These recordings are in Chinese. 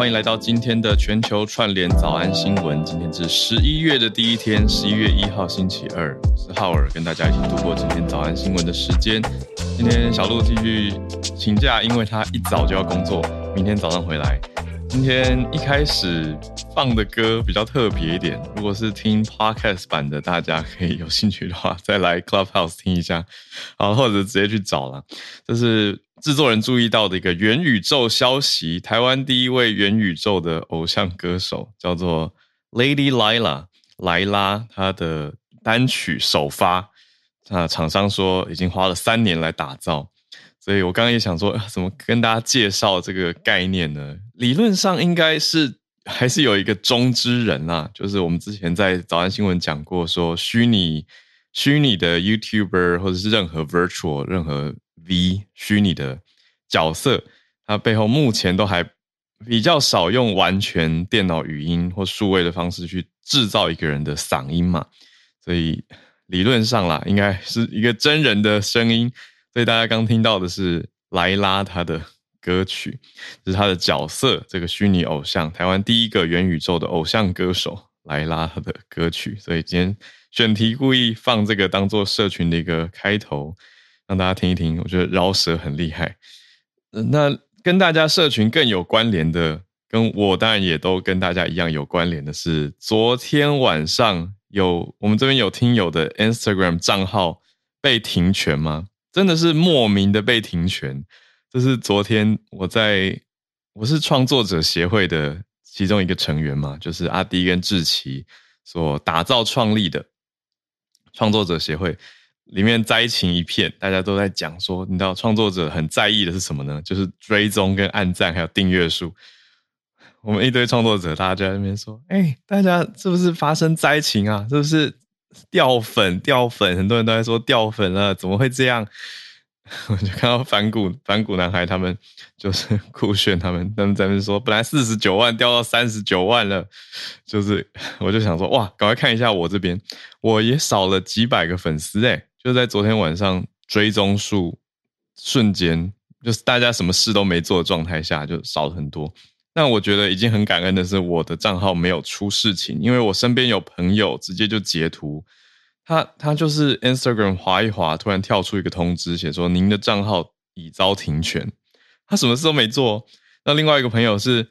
欢迎来到今天的全球串联早安新闻。今天是十一月的第一天，十一月一号星期二，我是浩尔，跟大家一起度过今天早安新闻的时间。今天小鹿继续请假，因为他一早就要工作，明天早上回来。今天一开始放的歌比较特别一点，如果是听 Podcast 版的，大家可以有兴趣的话，再来 Clubhouse 听一下，好，或者直接去找了。这是。制作人注意到的一个元宇宙消息，台湾第一位元宇宙的偶像歌手叫做 Lady Lila 莱拉，她的单曲首发，那厂商说已经花了三年来打造，所以我刚刚也想说，怎么跟大家介绍这个概念呢？理论上应该是还是有一个中之人啊，就是我们之前在早安新闻讲过，说虚拟虚拟的 YouTuber 或者是任何 Virtual 任何。V 虚拟的角色，它背后目前都还比较少用完全电脑语音或数位的方式去制造一个人的嗓音嘛，所以理论上啦，应该是一个真人的声音。所以大家刚听到的是莱拉她的歌曲，这是她的角色，这个虚拟偶像，台湾第一个元宇宙的偶像歌手莱拉她的歌曲。所以今天选题故意放这个当做社群的一个开头。让大家听一听，我觉得饶舌很厉害。那跟大家社群更有关联的，跟我当然也都跟大家一样有关联的是，昨天晚上有我们这边有听友的 Instagram 账号被停权吗？真的是莫名的被停权。这是昨天我在我是创作者协会的其中一个成员嘛，就是阿迪跟志奇所打造创立的创作者协会。里面灾情一片，大家都在讲说，你知道创作者很在意的是什么呢？就是追踪跟按赞还有订阅数。我们一堆创作者，大家就在那边说：“哎、大家是不是发生灾情啊？是不是掉粉掉粉？很多人都在说掉粉了，怎么会这样？” 我就看到反骨反骨男孩他们就是酷炫他们他们在那边说，本来四十九万掉到三十九万了，就是我就想说，哇，赶快看一下我这边，我也少了几百个粉丝哎。就在昨天晚上，追踪数瞬间就是大家什么事都没做的状态下就少了很多。那我觉得已经很感恩的是，我的账号没有出事情，因为我身边有朋友直接就截图，他他就是 Instagram 滑一滑，突然跳出一个通知，写说您的账号已遭停权。他什么事都没做。那另外一个朋友是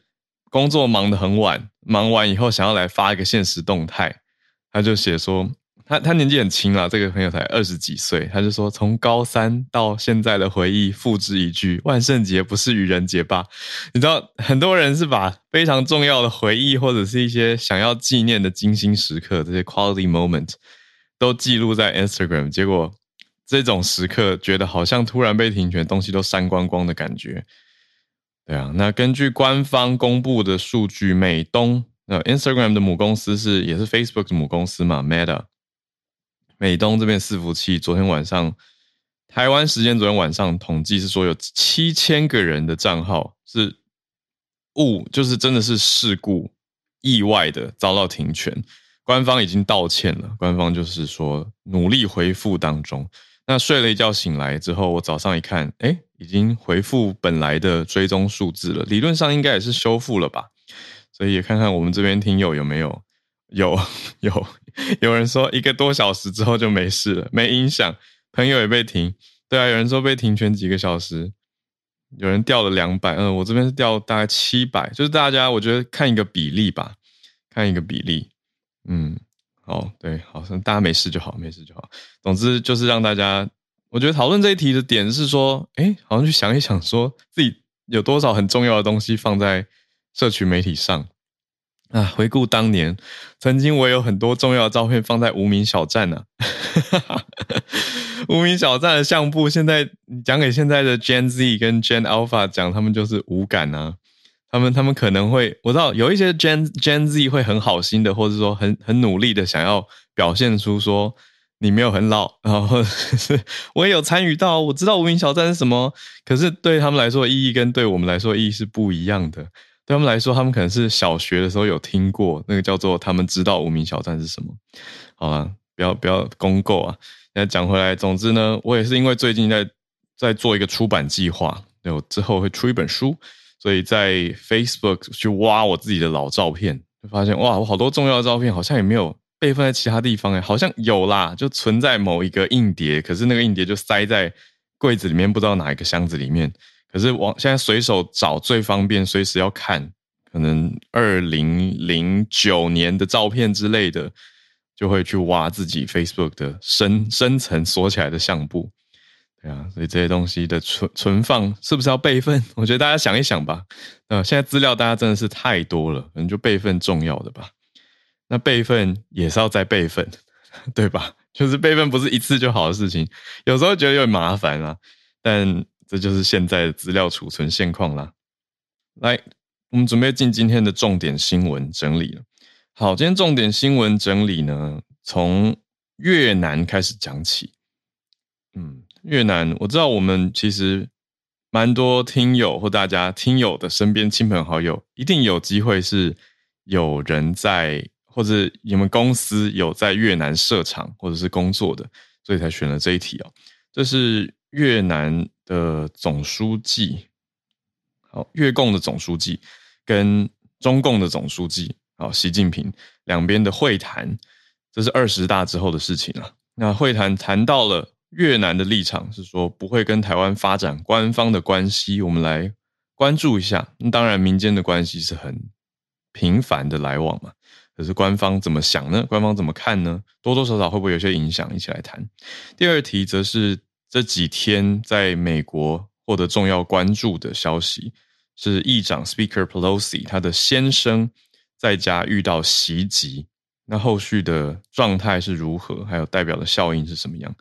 工作忙得很晚，忙完以后想要来发一个现实动态，他就写说。他他年纪很轻啊，这个朋友才二十几岁，他就说从高三到现在的回忆，付之一炬：万圣节不是愚人节吧？你知道，很多人是把非常重要的回忆或者是一些想要纪念的精心时刻，这些 quality moment 都记录在 Instagram，结果这种时刻觉得好像突然被停权，东西都删光光的感觉。对啊，那根据官方公布的数据，美东那 Instagram 的母公司是也是 Facebook 的母公司嘛，Meta。美东这边伺服器昨天晚上，台湾时间昨天晚上统计是说有七千个人的账号是误，就是真的是事故意外的遭到停权，官方已经道歉了，官方就是说努力恢复当中。那睡了一觉醒来之后，我早上一看，诶，已经回复本来的追踪数字了，理论上应该也是修复了吧？所以也看看我们这边听友有没有。有 有有人说一个多小时之后就没事了，没影响。朋友也被停，对啊，有人说被停权几个小时，有人掉了两百，嗯，我这边是掉大概七百，就是大家我觉得看一个比例吧，看一个比例，嗯，好，对，好像大家没事就好，没事就好。总之就是让大家，我觉得讨论这一题的点是说，诶，好像去想一想，说自己有多少很重要的东西放在社群媒体上啊，回顾当年，曾经我有很多重要的照片放在无名小站呢、啊。无名小站的相簿，现在讲给现在的 Gen Z 跟 Gen Alpha 讲，他们就是无感啊。他们他们可能会，我知道有一些 Gen Gen Z 会很好心的，或者说很很努力的想要表现出说你没有很老，然后是我也有参与到，我知道无名小站是什么，可是对他们来说意义跟对我们来说意义是不一样的。对他们来说，他们可能是小学的时候有听过那个叫做他们知道无名小站是什么。好了，不要不要公购啊！那讲回来，总之呢，我也是因为最近在在做一个出版计划，对，我之后会出一本书。所以在 Facebook 去挖我自己的老照片，就发现哇，我好多重要的照片好像也没有备份在其他地方诶，好像有啦，就存在某一个硬碟，可是那个硬碟就塞在柜子里面，不知道哪一个箱子里面。可是往现在随手找最方便，随时要看，可能二零零九年的照片之类的，就会去挖自己 Facebook 的深深层锁起来的相簿。对啊，所以这些东西的存存放是不是要备份？我觉得大家想一想吧。呃，现在资料大家真的是太多了，可能就备份重要的吧。那备份也是要再备份，对吧？就是备份不是一次就好的事情，有时候觉得有点麻烦啊。但这就是现在的资料储存现况啦。来，我们准备进今天的重点新闻整理了。好，今天重点新闻整理呢，从越南开始讲起。嗯。越南，我知道我们其实蛮多听友或大家听友的身边亲朋好友，一定有机会是有人在，或者你们公司有在越南设厂或者是工作的，所以才选了这一题哦。这是越南的总书记，好，越共的总书记跟中共的总书记，好，习近平两边的会谈，这是二十大之后的事情了。那会谈谈到了。越南的立场是说不会跟台湾发展官方的关系，我们来关注一下。那当然，民间的关系是很频繁的来往嘛。可是官方怎么想呢？官方怎么看呢？多多少少会不会有些影响？一起来谈。第二题则是这几天在美国获得重要关注的消息，是议长 Speaker Pelosi 他的先生在家遇到袭击，那后续的状态是如何？还有代表的效应是什么样？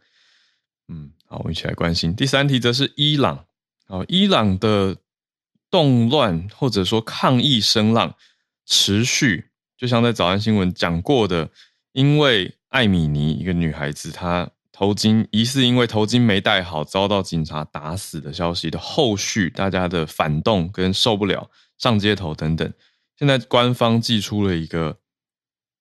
嗯，好，我们一起来关心。第三题则是伊朗，好，伊朗的动乱或者说抗议声浪持续，就像在早安新闻讲过的，因为艾米尼一个女孩子，她头巾疑似因为头巾没戴好，遭到警察打死的消息的后续，大家的反动跟受不了上街头等等，现在官方寄出了一个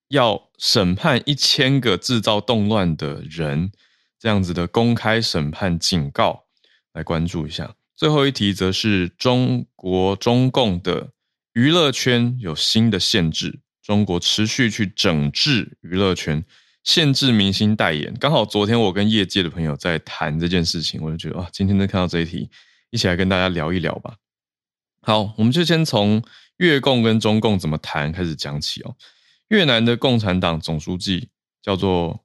要审判一千个制造动乱的人。这样子的公开审判警告，来关注一下。最后一题则是中国中共的娱乐圈有新的限制，中国持续去整治娱乐圈，限制明星代言。刚好昨天我跟业界的朋友在谈这件事情，我就觉得哇，今天能看到这一题，一起来跟大家聊一聊吧。好，我们就先从越共跟中共怎么谈开始讲起哦。越南的共产党总书记叫做。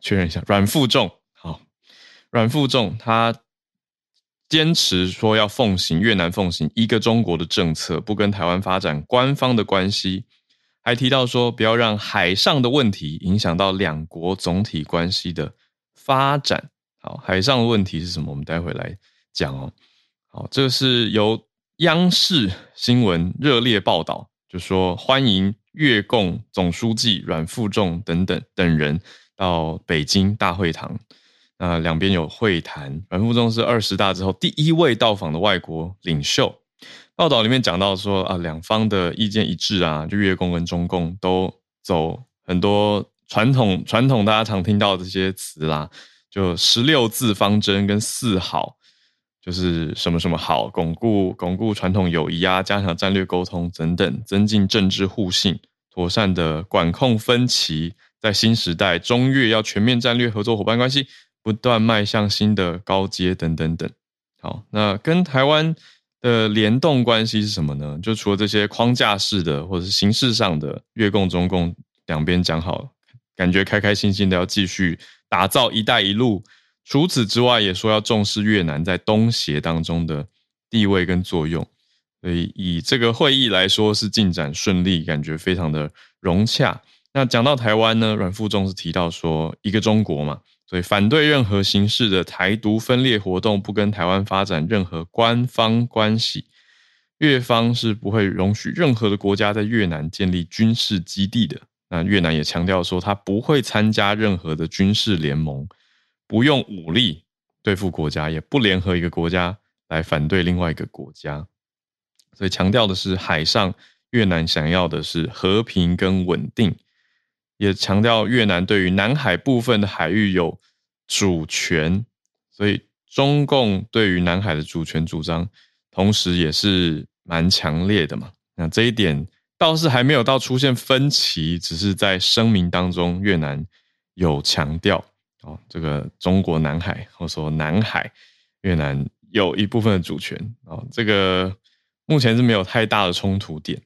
确认一下，阮富仲，好，阮富仲他坚持说要奉行越南奉行一个中国的政策，不跟台湾发展官方的关系，还提到说不要让海上的问题影响到两国总体关系的发展。好，海上的问题是什么？我们待会来讲哦。好，这是由央视新闻热烈报道，就说欢迎越共总书记阮富仲等等等人。到北京大会堂，那两边有会谈。阮富仲是二十大之后第一位到访的外国领袖。报道里面讲到说啊，两方的意见一致啊，就越共跟中共都走很多传统传统大家常听到的这些词啦，就十六字方针跟四好，就是什么什么好，巩固巩固传统友谊啊，加强战略沟通等等，增进政治互信，妥善的管控分歧。在新时代，中越要全面战略合作伙伴关系不断迈向新的高阶，等等等。好，那跟台湾的联动关系是什么呢？就除了这些框架式的或者是形式上的，越共、中共两边讲好，感觉开开心心的要继续打造“一带一路”。除此之外，也说要重视越南在东协当中的地位跟作用。所以以这个会议来说是进展顺利，感觉非常的融洽。那讲到台湾呢，阮富仲是提到说一个中国嘛，所以反对任何形式的台独分裂活动，不跟台湾发展任何官方关系。越方是不会容许任何的国家在越南建立军事基地的。那越南也强调说，他不会参加任何的军事联盟，不用武力对付国家，也不联合一个国家来反对另外一个国家。所以强调的是，海上越南想要的是和平跟稳定，也强调越南对于南海部分的海域有主权。所以中共对于南海的主权主张，同时也是蛮强烈的嘛。那这一点倒是还没有到出现分歧，只是在声明当中，越南有强调哦，这个中国南海或说南海，越南有一部分的主权哦，这个。目前是没有太大的冲突点，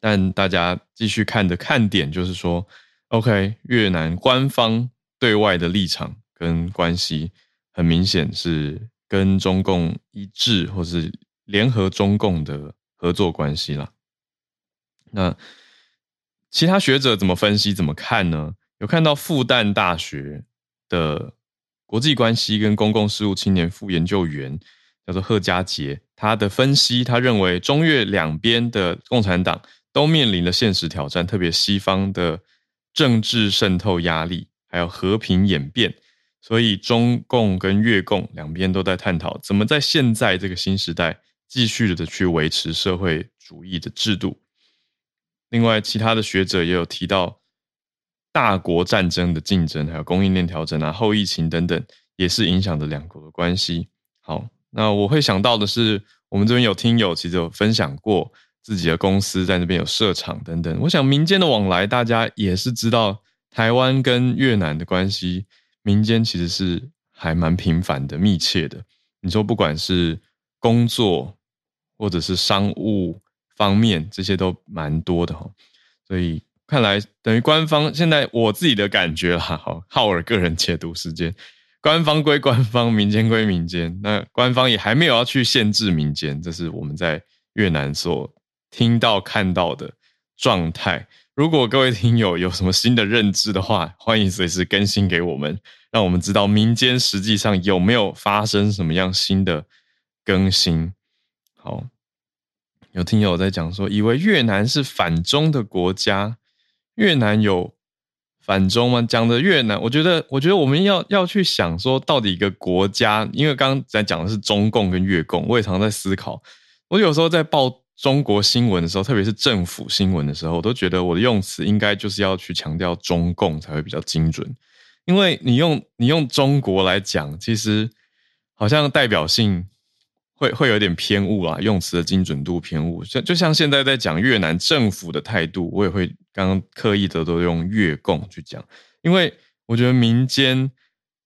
但大家继续看的看点就是说，OK，越南官方对外的立场跟关系很明显是跟中共一致，或是联合中共的合作关系啦。那其他学者怎么分析、怎么看呢？有看到复旦大学的国际关系跟公共事务青年副研究员。叫做贺家杰，他的分析，他认为中越两边的共产党都面临了现实挑战，特别西方的政治渗透压力，还有和平演变，所以中共跟越共两边都在探讨怎么在现在这个新时代继续的去维持社会主义的制度。另外，其他的学者也有提到大国战争的竞争，还有供应链调整啊、后疫情等等，也是影响着两国的关系。好。那我会想到的是，我们这边有听友其实有分享过自己的公司在那边有设厂等等。我想民间的往来，大家也是知道台湾跟越南的关系，民间其实是还蛮频繁的、密切的。你说不管是工作或者是商务方面，这些都蛮多的哈。所以看来等于官方现在我自己的感觉哈，好，浩尔个人解读时间。官方归官方，民间归民间。那官方也还没有要去限制民间，这是我们在越南所听到看到的状态。如果各位听友 有什么新的认知的话，欢迎随时更新给我们，让我们知道民间实际上有没有发生什么样新的更新。好，有听友在讲说，以为越南是反中的国家，越南有。反中吗？讲的越南，我觉得，我觉得我们要要去想说，到底一个国家，因为刚刚在讲的是中共跟越共，我也常在思考。我有时候在报中国新闻的时候，特别是政府新闻的时候，我都觉得我的用词应该就是要去强调中共才会比较精准，因为你用你用中国来讲，其实好像代表性。会会有点偏误啊，用词的精准度偏误。像就像现在在讲越南政府的态度，我也会刚刚刻意的都用越共去讲，因为我觉得民间，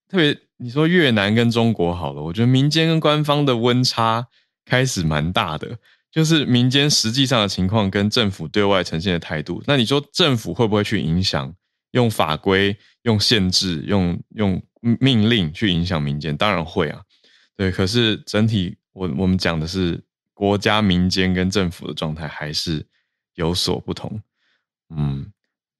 特别你说越南跟中国好了，我觉得民间跟官方的温差开始蛮大的，就是民间实际上的情况跟政府对外呈现的态度。那你说政府会不会去影响？用法规、用限制、用用命令去影响民间？当然会啊，对。可是整体。我我们讲的是国家、民间跟政府的状态还是有所不同，嗯，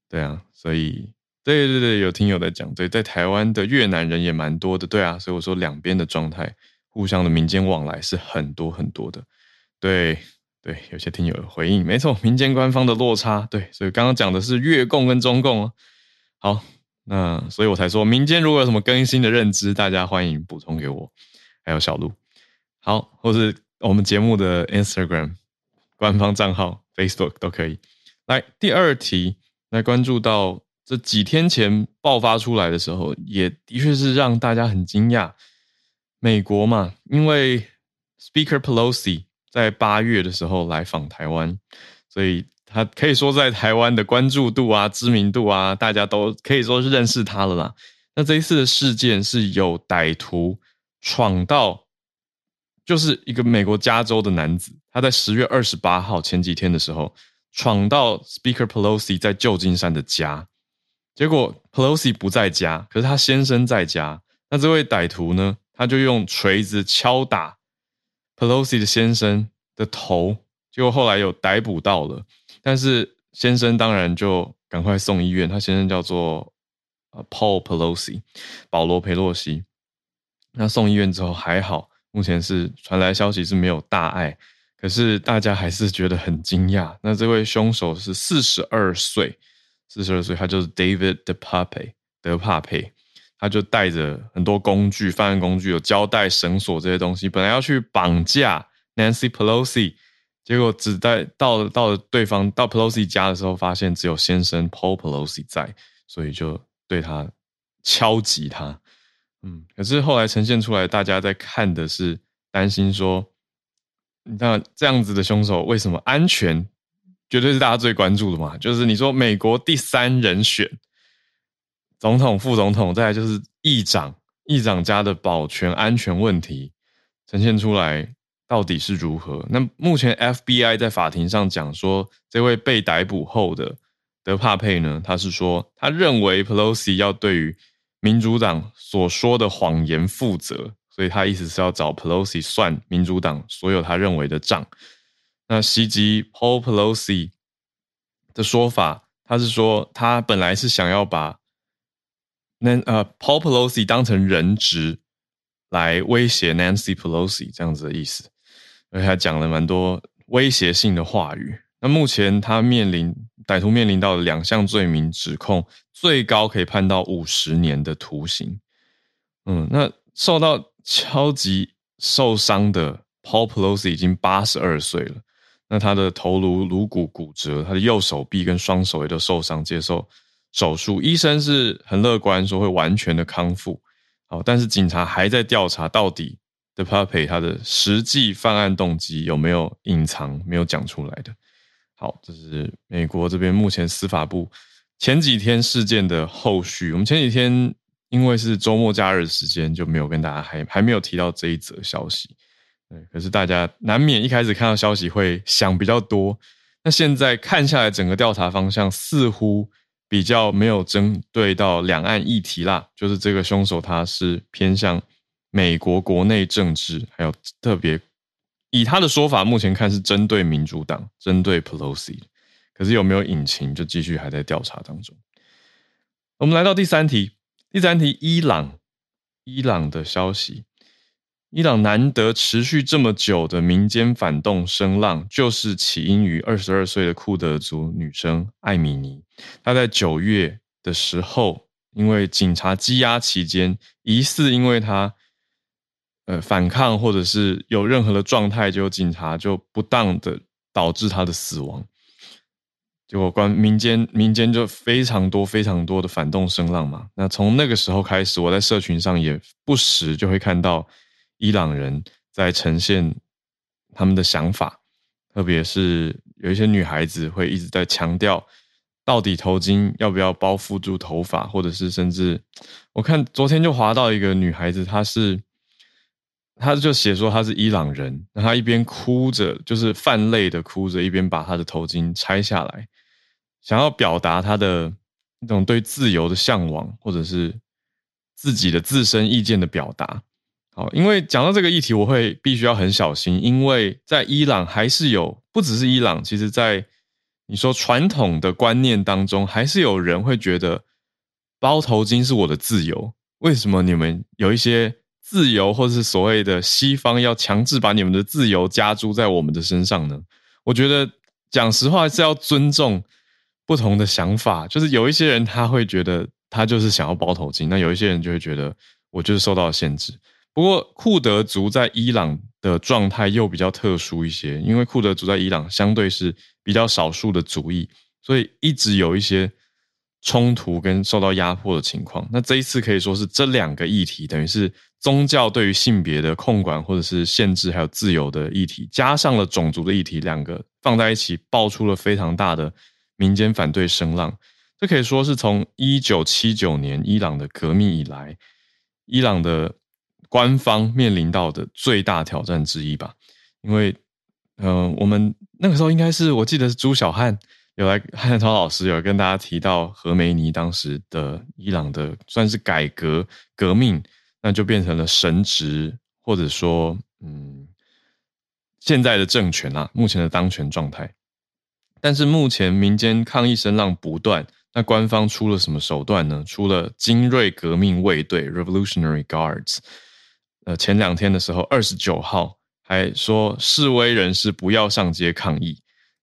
对啊，所以对对对，有听友在讲，对，在台湾的越南人也蛮多的，对啊，所以我说两边的状态，互相的民间往来是很多很多的，对对，有些听友有回应，没错，民间官方的落差，对，所以刚刚讲的是越共跟中共哦，好，那所以我才说民间如果有什么更新的认知，大家欢迎补充给我，还有小鹿。好，或是我们节目的 Instagram 官方账号、Facebook 都可以。来，第二题，来关注到这几天前爆发出来的时候，也的确是让大家很惊讶。美国嘛，因为 Speaker Pelosi 在八月的时候来访台湾，所以他可以说在台湾的关注度啊、知名度啊，大家都可以说是认识他了啦。那这一次的事件是有歹徒闯到。就是一个美国加州的男子，他在十月二十八号前几天的时候，闯到 Speaker Pelosi 在旧金山的家，结果 Pelosi 不在家，可是他先生在家。那这位歹徒呢，他就用锤子敲打 Pelosi 的先生，的头，结果后来有逮捕到了，但是先生当然就赶快送医院。他先生叫做呃 Paul Pelosi，保罗·佩洛西。那送医院之后还好，目前是传来消息是没有大碍，可是大家还是觉得很惊讶。那这位凶手是四十二岁，四十二岁，他就是 David DePape，德帕佩。他就带着很多工具，犯案工具有胶带、绳索这些东西，本来要去绑架 Nancy Pelosi，结果只带到了到了对方到 Pelosi 家的时候，发现只有先生 Paul Pelosi 在，所以就对他敲击他。嗯，可是后来呈现出来，大家在看的是担心说，那这样子的凶手为什么安全？绝对是大家最关注的嘛，就是你说美国第三人选。总统、副总统，再来就是议长，议长家的保全安全问题呈现出来到底是如何？那目前 FBI 在法庭上讲说，这位被逮捕后的德帕佩呢，他是说他认为 Pelosi 要对于民主党所说的谎言负责，所以他意思是要找 Pelosi 算民主党所有他认为的账。那袭击 Paul Pelosi 的说法，他是说他本来是想要把那呃，Paul Pelosi 当成人质来威胁 Nancy Pelosi 这样子的意思，而且他讲了蛮多威胁性的话语。那目前他面临歹徒面临到两项罪名指控，最高可以判到五十年的徒刑。嗯，那受到敲击受伤的 Paul Pelosi 已经八十二岁了，那他的头颅颅骨骨折，他的右手臂跟双手也都受伤，接受。手术医生是很乐观，说会完全的康复。好，但是警察还在调查到底 The Puppy 他的实际犯案动机有没有隐藏、没有讲出来的。好，这是美国这边目前司法部前几天事件的后续。我们前几天因为是周末假日时间，就没有跟大家还还没有提到这一则消息。对，可是大家难免一开始看到消息会想比较多。那现在看下来，整个调查方向似乎。比较没有针对到两岸议题啦，就是这个凶手他是偏向美国国内政治，还有特别以他的说法，目前看是针对民主党，针对 Pelosi，可是有没有隐情，就继续还在调查当中。我们来到第三题，第三题，伊朗，伊朗的消息。伊朗难得持续这么久的民间反动声浪，就是起因于二十二岁的库德族女生艾米尼。她在九月的时候，因为警察羁押期间，疑似因为她呃反抗或者是有任何的状态，就警察就不当的导致她的死亡。结果关民间民间就非常多非常多的反动声浪嘛。那从那个时候开始，我在社群上也不时就会看到。伊朗人在呈现他们的想法，特别是有一些女孩子会一直在强调，到底头巾要不要包覆住头发，或者是甚至我看昨天就划到一个女孩子，她是，她就写说她是伊朗人，那她一边哭着，就是泛泪的哭着，一边把她的头巾拆下来，想要表达她的那种对自由的向往，或者是自己的自身意见的表达。好，因为讲到这个议题，我会必须要很小心，因为在伊朗还是有，不只是伊朗，其实在你说传统的观念当中，还是有人会觉得包头巾是我的自由。为什么你们有一些自由，或是所谓的西方要强制把你们的自由加诸在我们的身上呢？我觉得讲实话是要尊重不同的想法，就是有一些人他会觉得他就是想要包头巾，那有一些人就会觉得我就是受到了限制。不过库德族在伊朗的状态又比较特殊一些，因为库德族在伊朗相对是比较少数的族裔，所以一直有一些冲突跟受到压迫的情况。那这一次可以说是这两个议题，等于是宗教对于性别的控管或者是限制，还有自由的议题，加上了种族的议题，两个放在一起，爆出了非常大的民间反对声浪。这可以说是从一九七九年伊朗的革命以来，伊朗的。官方面临到的最大挑战之一吧，因为，嗯、我们那个时候应该是我记得是朱小汉有来汉超老师有跟大家提到何梅尼当时的伊朗的算是改革革命，那就变成了神职或者说嗯现在的政权啊，目前的当权状态。但是目前民间抗议声浪不断，那官方出了什么手段呢？出了精锐革命卫队 （Revolutionary Guards）。呃，前两天的时候，二十九号还说示威人士不要上街抗议，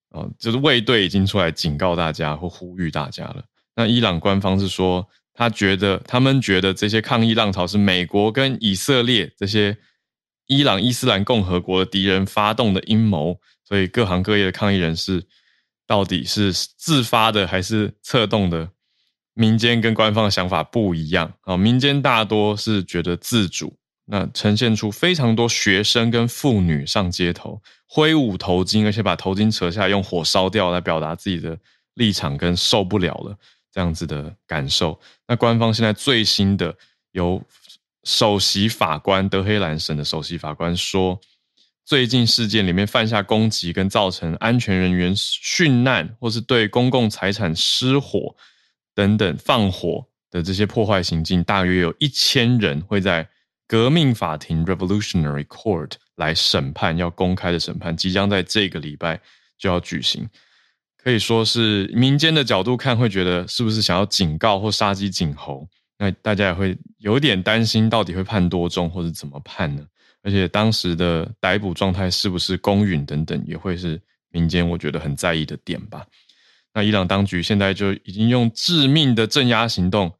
哦，就是卫队已经出来警告大家或呼吁大家了。那伊朗官方是说，他觉得他们觉得这些抗议浪潮是美国跟以色列这些伊朗伊斯兰共和国的敌人发动的阴谋，所以各行各业的抗议人士。到底是自发的还是策动的？民间跟官方的想法不一样啊。民间大多是觉得自主，那呈现出非常多学生跟妇女上街头挥舞头巾，而且把头巾扯下用火烧掉，来表达自己的立场跟受不了了这样子的感受。那官方现在最新的由首席法官德黑兰省的首席法官说。最近事件里面犯下攻击跟造成安全人员殉难，或是对公共财产失火等等放火的这些破坏行径，大约有一千人会在革命法庭 （Revolutionary Court） 来审判，要公开的审判，即将在这个礼拜就要举行。可以说是民间的角度看，会觉得是不是想要警告或杀鸡儆猴？那大家也会有点担心，到底会判多重，或者怎么判呢？而且当时的逮捕状态是不是公允等等，也会是民间我觉得很在意的点吧。那伊朗当局现在就已经用致命的镇压行动，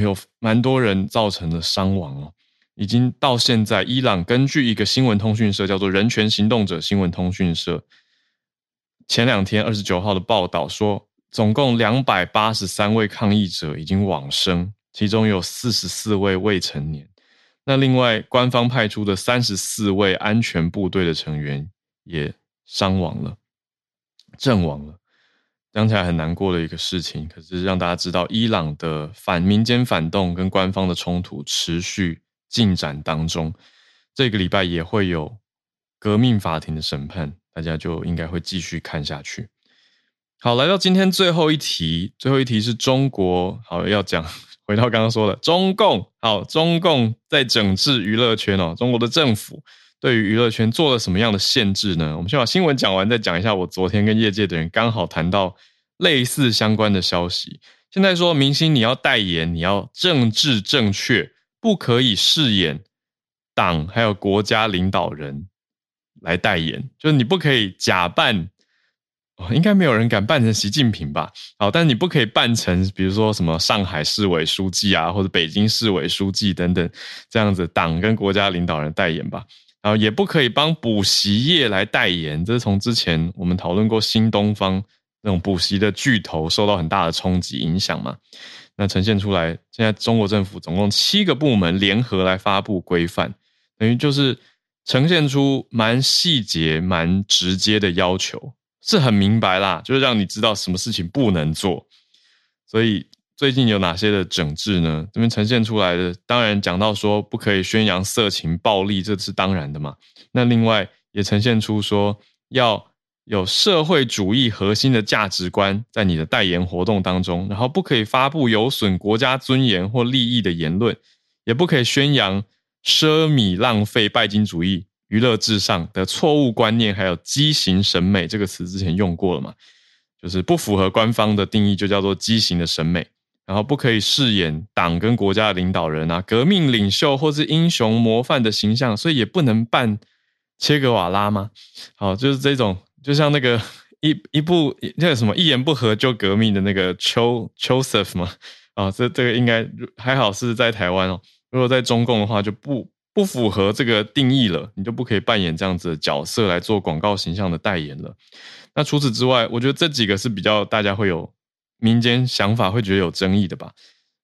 有蛮多人造成了伤亡哦。已经到现在，伊朗根据一个新闻通讯社叫做人权行动者新闻通讯社，前两天二十九号的报道说，总共两百八十三位抗议者已经往生，其中有四十四位未成年。那另外，官方派出的三十四位安全部队的成员也伤亡了，阵亡了，讲起来很难过的一个事情。可是让大家知道，伊朗的反民间反动跟官方的冲突持续进展当中，这个礼拜也会有革命法庭的审判，大家就应该会继续看下去。好，来到今天最后一题，最后一题是中国，好，要讲。回到刚刚说的，中共好，中共在整治娱乐圈哦。中国的政府对于娱乐圈做了什么样的限制呢？我们先把新闻讲完，再讲一下。我昨天跟业界的人刚好谈到类似相关的消息。现在说明星你要代言，你要政治正确，不可以饰演党还有国家领导人来代言，就是你不可以假扮。应该没有人敢扮成习近平吧？好，但你不可以扮成，比如说什么上海市委书记啊，或者北京市委书记等等这样子党跟国家领导人代言吧。然后也不可以帮补习业来代言，这是从之前我们讨论过新东方那种补习的巨头受到很大的冲击影响嘛。那呈现出来，现在中国政府总共七个部门联合来发布规范，等于就是呈现出蛮细节、蛮直接的要求。是很明白啦，就是让你知道什么事情不能做。所以最近有哪些的整治呢？这边呈现出来的，当然讲到说不可以宣扬色情暴力，这是当然的嘛。那另外也呈现出说要有社会主义核心的价值观在你的代言活动当中，然后不可以发布有损国家尊严或利益的言论，也不可以宣扬奢靡浪费拜金主义。娱乐至上的错误观念，还有畸形审美这个词之前用过了嘛？就是不符合官方的定义，就叫做畸形的审美。然后不可以饰演党跟国家的领导人啊、革命领袖或是英雄模范的形象，所以也不能扮切格瓦拉吗？好，就是这种，就像那个一一部那个什么一言不合就革命的那个丘丘瑟夫嘛。啊，这这个应该还好是在台湾哦。如果在中共的话，就不。不符合这个定义了，你就不可以扮演这样子的角色来做广告形象的代言了。那除此之外，我觉得这几个是比较大家会有民间想法会觉得有争议的吧。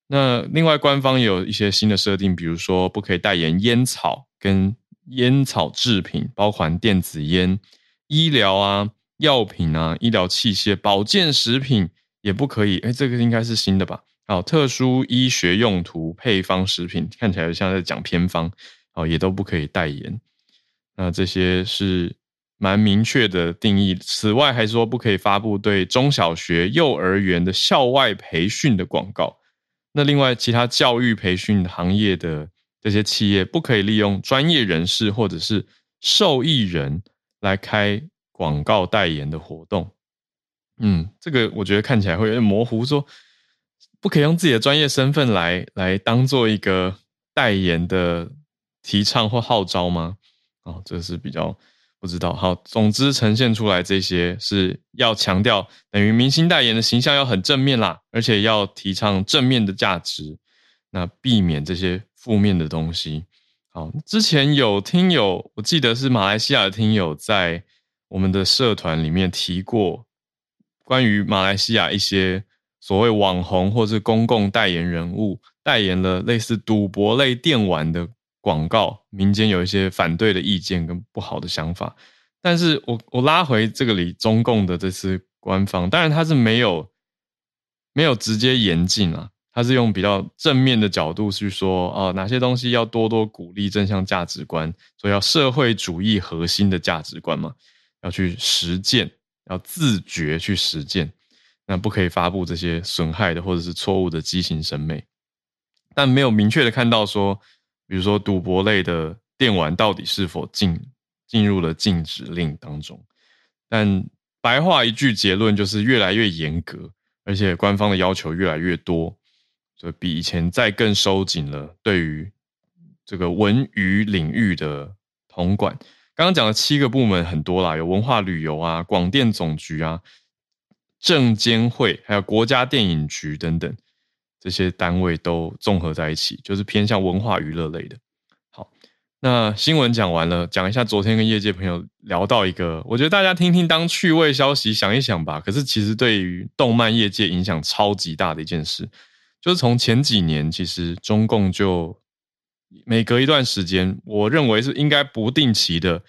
那另外官方也有一些新的设定，比如说不可以代言烟草跟烟草制品，包含电子烟、医疗啊、药品啊、医疗器械、保健食品也不可以。诶，这个应该是新的吧？好，特殊医学用途配方食品看起来像在讲偏方。哦，也都不可以代言。那这些是蛮明确的定义。此外，还说不可以发布对中小学、幼儿园的校外培训的广告。那另外，其他教育培训行业的这些企业，不可以利用专业人士或者是受益人来开广告代言的活动。嗯，这个我觉得看起来会有点模糊，说不可以用自己的专业身份来来当做一个代言的提倡或号召吗？哦，这是比较不知道。好，总之呈现出来这些是要强调，等于明星代言的形象要很正面啦，而且要提倡正面的价值，那避免这些负面的东西。之前有听友，我记得是马来西亚的听友在我们的社团里面提过。关于马来西亚一些所谓网红或是公共代言人物代言了类似赌博类电玩的广告，民间有一些反对的意见跟不好的想法。但是我我拉回这个里，中共的这次官方，当然他是没有没有直接严禁啊，他是用比较正面的角度去说啊，哪些东西要多多鼓励正向价值观，所以要社会主义核心的价值观嘛，要去实践。要自觉去实践，那不可以发布这些损害的或者是错误的畸形审美，但没有明确的看到说，比如说赌博类的电玩到底是否进进入了禁止令当中。但白话一句结论就是越来越严格，而且官方的要求越来越多，就比以前再更收紧了对于这个文娱领域的统管。刚刚讲的七个部门很多啦，有文化旅游啊、广电总局啊、证监会，还有国家电影局等等，这些单位都综合在一起，就是偏向文化娱乐类的。好，那新闻讲完了，讲一下昨天跟业界朋友聊到一个，我觉得大家听听当趣味消息想一想吧。可是其实对于动漫业界影响超级大的一件事，就是从前几年，其实中共就。每隔一段时间，我认为是应该不定期的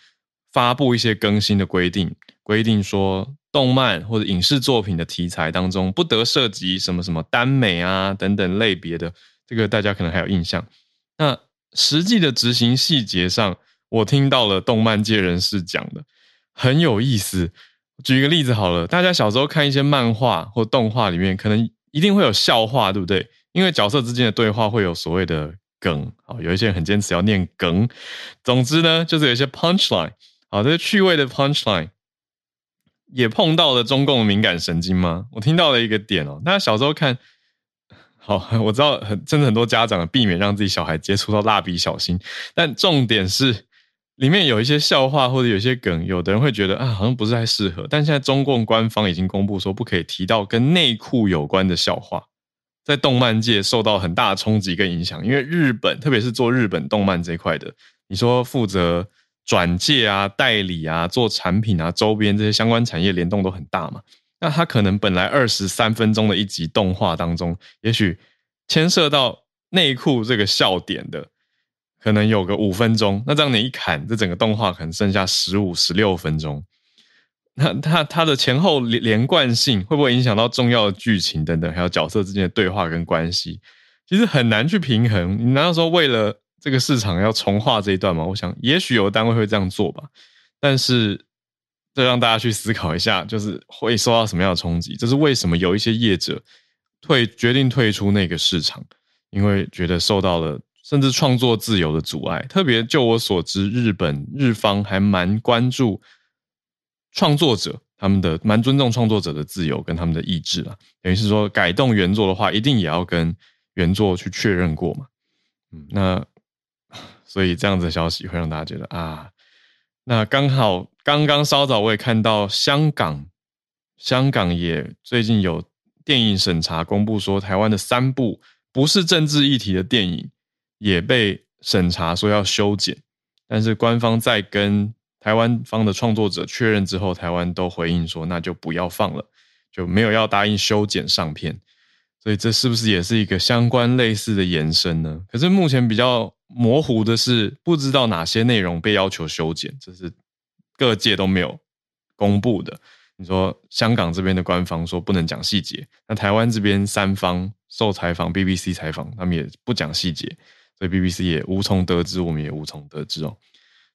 发布一些更新的规定，规定说动漫或者影视作品的题材当中不得涉及什么什么耽美啊等等类别的，这个大家可能还有印象。那实际的执行细节上，我听到了动漫界人士讲的很有意思。举一个例子好了，大家小时候看一些漫画或动画里面，可能一定会有笑话，对不对？因为角色之间的对话会有所谓的。梗，好，有一些人很坚持要念梗。总之呢，就是有一些 punchline，好，这些趣味的 punchline 也碰到了中共敏感神经吗？我听到了一个点哦，大家小时候看，好，我知道很，真的很多家长避免让自己小孩接触到蜡笔小新，但重点是里面有一些笑话或者有些梗，有的人会觉得啊，好像不是太适合。但现在中共官方已经公布说，不可以提到跟内裤有关的笑话。在动漫界受到很大的冲击跟影响，因为日本，特别是做日本动漫这一块的，你说负责转介啊、代理啊、做产品啊、周边这些相关产业联动都很大嘛。那他可能本来二十三分钟的一集动画当中，也许牵涉到内裤这个笑点的，可能有个五分钟。那这样你一砍，这整个动画可能剩下十五、十六分钟。那它它的前后连连贯性会不会影响到重要的剧情等等，还有角色之间的对话跟关系，其实很难去平衡。你难道说为了这个市场要重画这一段吗？我想也许有的单位会这样做吧，但是这让大家去思考一下，就是会受到什么样的冲击？这是为什么有一些业者退决定退出那个市场，因为觉得受到了甚至创作自由的阻碍。特别就我所知，日本日方还蛮关注。创作者他们的蛮尊重创作者的自由跟他们的意志啊，等于是说改动原作的话，一定也要跟原作去确认过嘛。嗯，那所以这样子的消息会让大家觉得啊，那刚好刚刚稍早我也看到香港，香港也最近有电影审查公布说，台湾的三部不是政治议题的电影也被审查说要修剪，但是官方在跟。台湾方的创作者确认之后，台湾都回应说，那就不要放了，就没有要答应修剪上片。所以这是不是也是一个相关类似的延伸呢？可是目前比较模糊的是，不知道哪些内容被要求修剪，这是各界都没有公布的。你说香港这边的官方说不能讲细节，那台湾这边三方受采访，BBC 采访，他们也不讲细节，所以 BBC 也无从得知，我们也无从得知哦。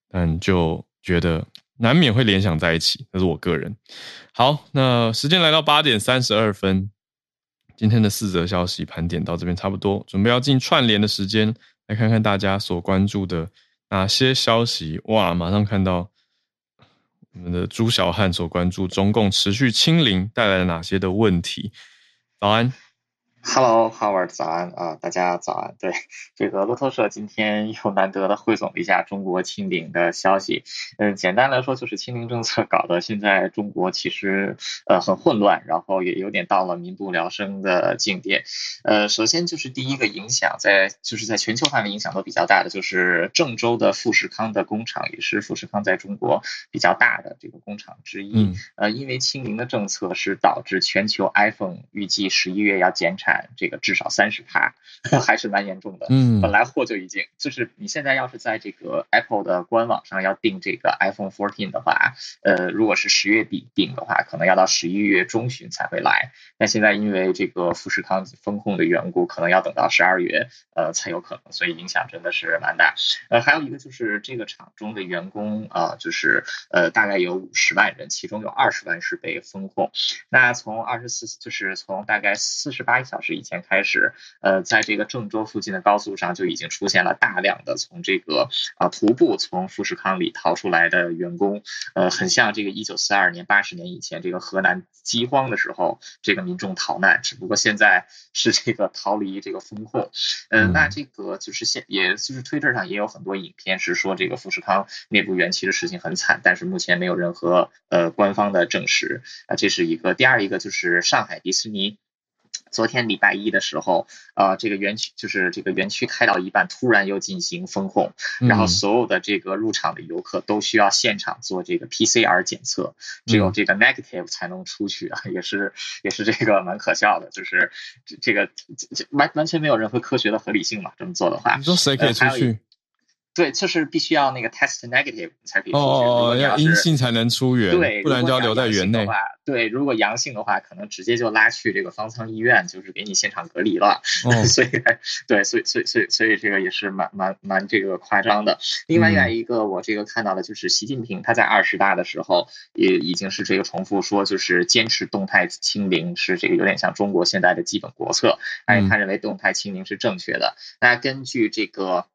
但就。觉得难免会联想在一起，那是我个人。好，那时间来到八点三十二分，今天的四则消息盘点到这边差不多，准备要进串联的时间，来看看大家所关注的哪些消息。哇，马上看到我们的朱小汉所关注中共持续清零带来了哪些的问题。早安。Hello，Howard，早安啊，大家早安。对，这个路透社今天又难得的汇总了一下中国清零的消息。嗯，简单来说就是清零政策搞得现在中国其实呃很混乱，然后也有点到了民不聊生的境地。呃，首先就是第一个影响在就是在全球范围影响都比较大的，就是郑州的富士康的工厂，也是富士康在中国比较大的这个工厂之一。嗯、呃，因为清零的政策是导致全球 iPhone 预计十一月要减产。这个至少三十趴，还是蛮严重的。嗯，本来货就已经就是你现在要是在这个 Apple 的官网上要订这个 iPhone 14的话，呃，如果是十月底订的话，可能要到十一月中旬才会来。但现在因为这个富士康封控的缘故，可能要等到十二月呃才有可能，所以影响真的是蛮大。呃，还有一个就是这个厂中的员工啊、呃，就是呃大概有五十万人，其中有二十万是被封控。那从二十四就是从大概四十八小时。以前开始，呃，在这个郑州附近的高速上就已经出现了大量的从这个啊徒步从富士康里逃出来的员工，呃，很像这个一九四二年八十年以前这个河南饥荒的时候，这个民众逃难，只不过现在是这个逃离这个风控。呃，那这个就是现，也就是 Twitter 上也有很多影片是说这个富士康内部元气的事情很惨，但是目前没有任何呃官方的证实。啊，这是一个。第二一个就是上海迪士尼。昨天礼拜一的时候，呃，这个园区就是这个园区开到一半，突然又进行封控，然后所有的这个入场的游客都需要现场做这个 PCR 检测，只有这个 negative 才能出去啊，也是也是这个蛮可笑的，就是这这个完完全没有任何科学的合理性嘛，这么做的话，你说谁可以出去？对，就是必须要那个 test negative 才可以出去。哦，要阴性才能出园，对，不然就要留在园内。对，如果阳性的话，可能直接就拉去这个方舱医院，就是给你现场隔离了。哦、所以，对，所以，所以，所以，所以这个也是蛮蛮蛮这个夸张的。另外一个，我这个看到的就是习近平他在二十大的时候也已经是这个重复说，就是坚持动态清零是这个有点像中国现在的基本国策，而且他认为动态清零是正确的。那、嗯、根据这个。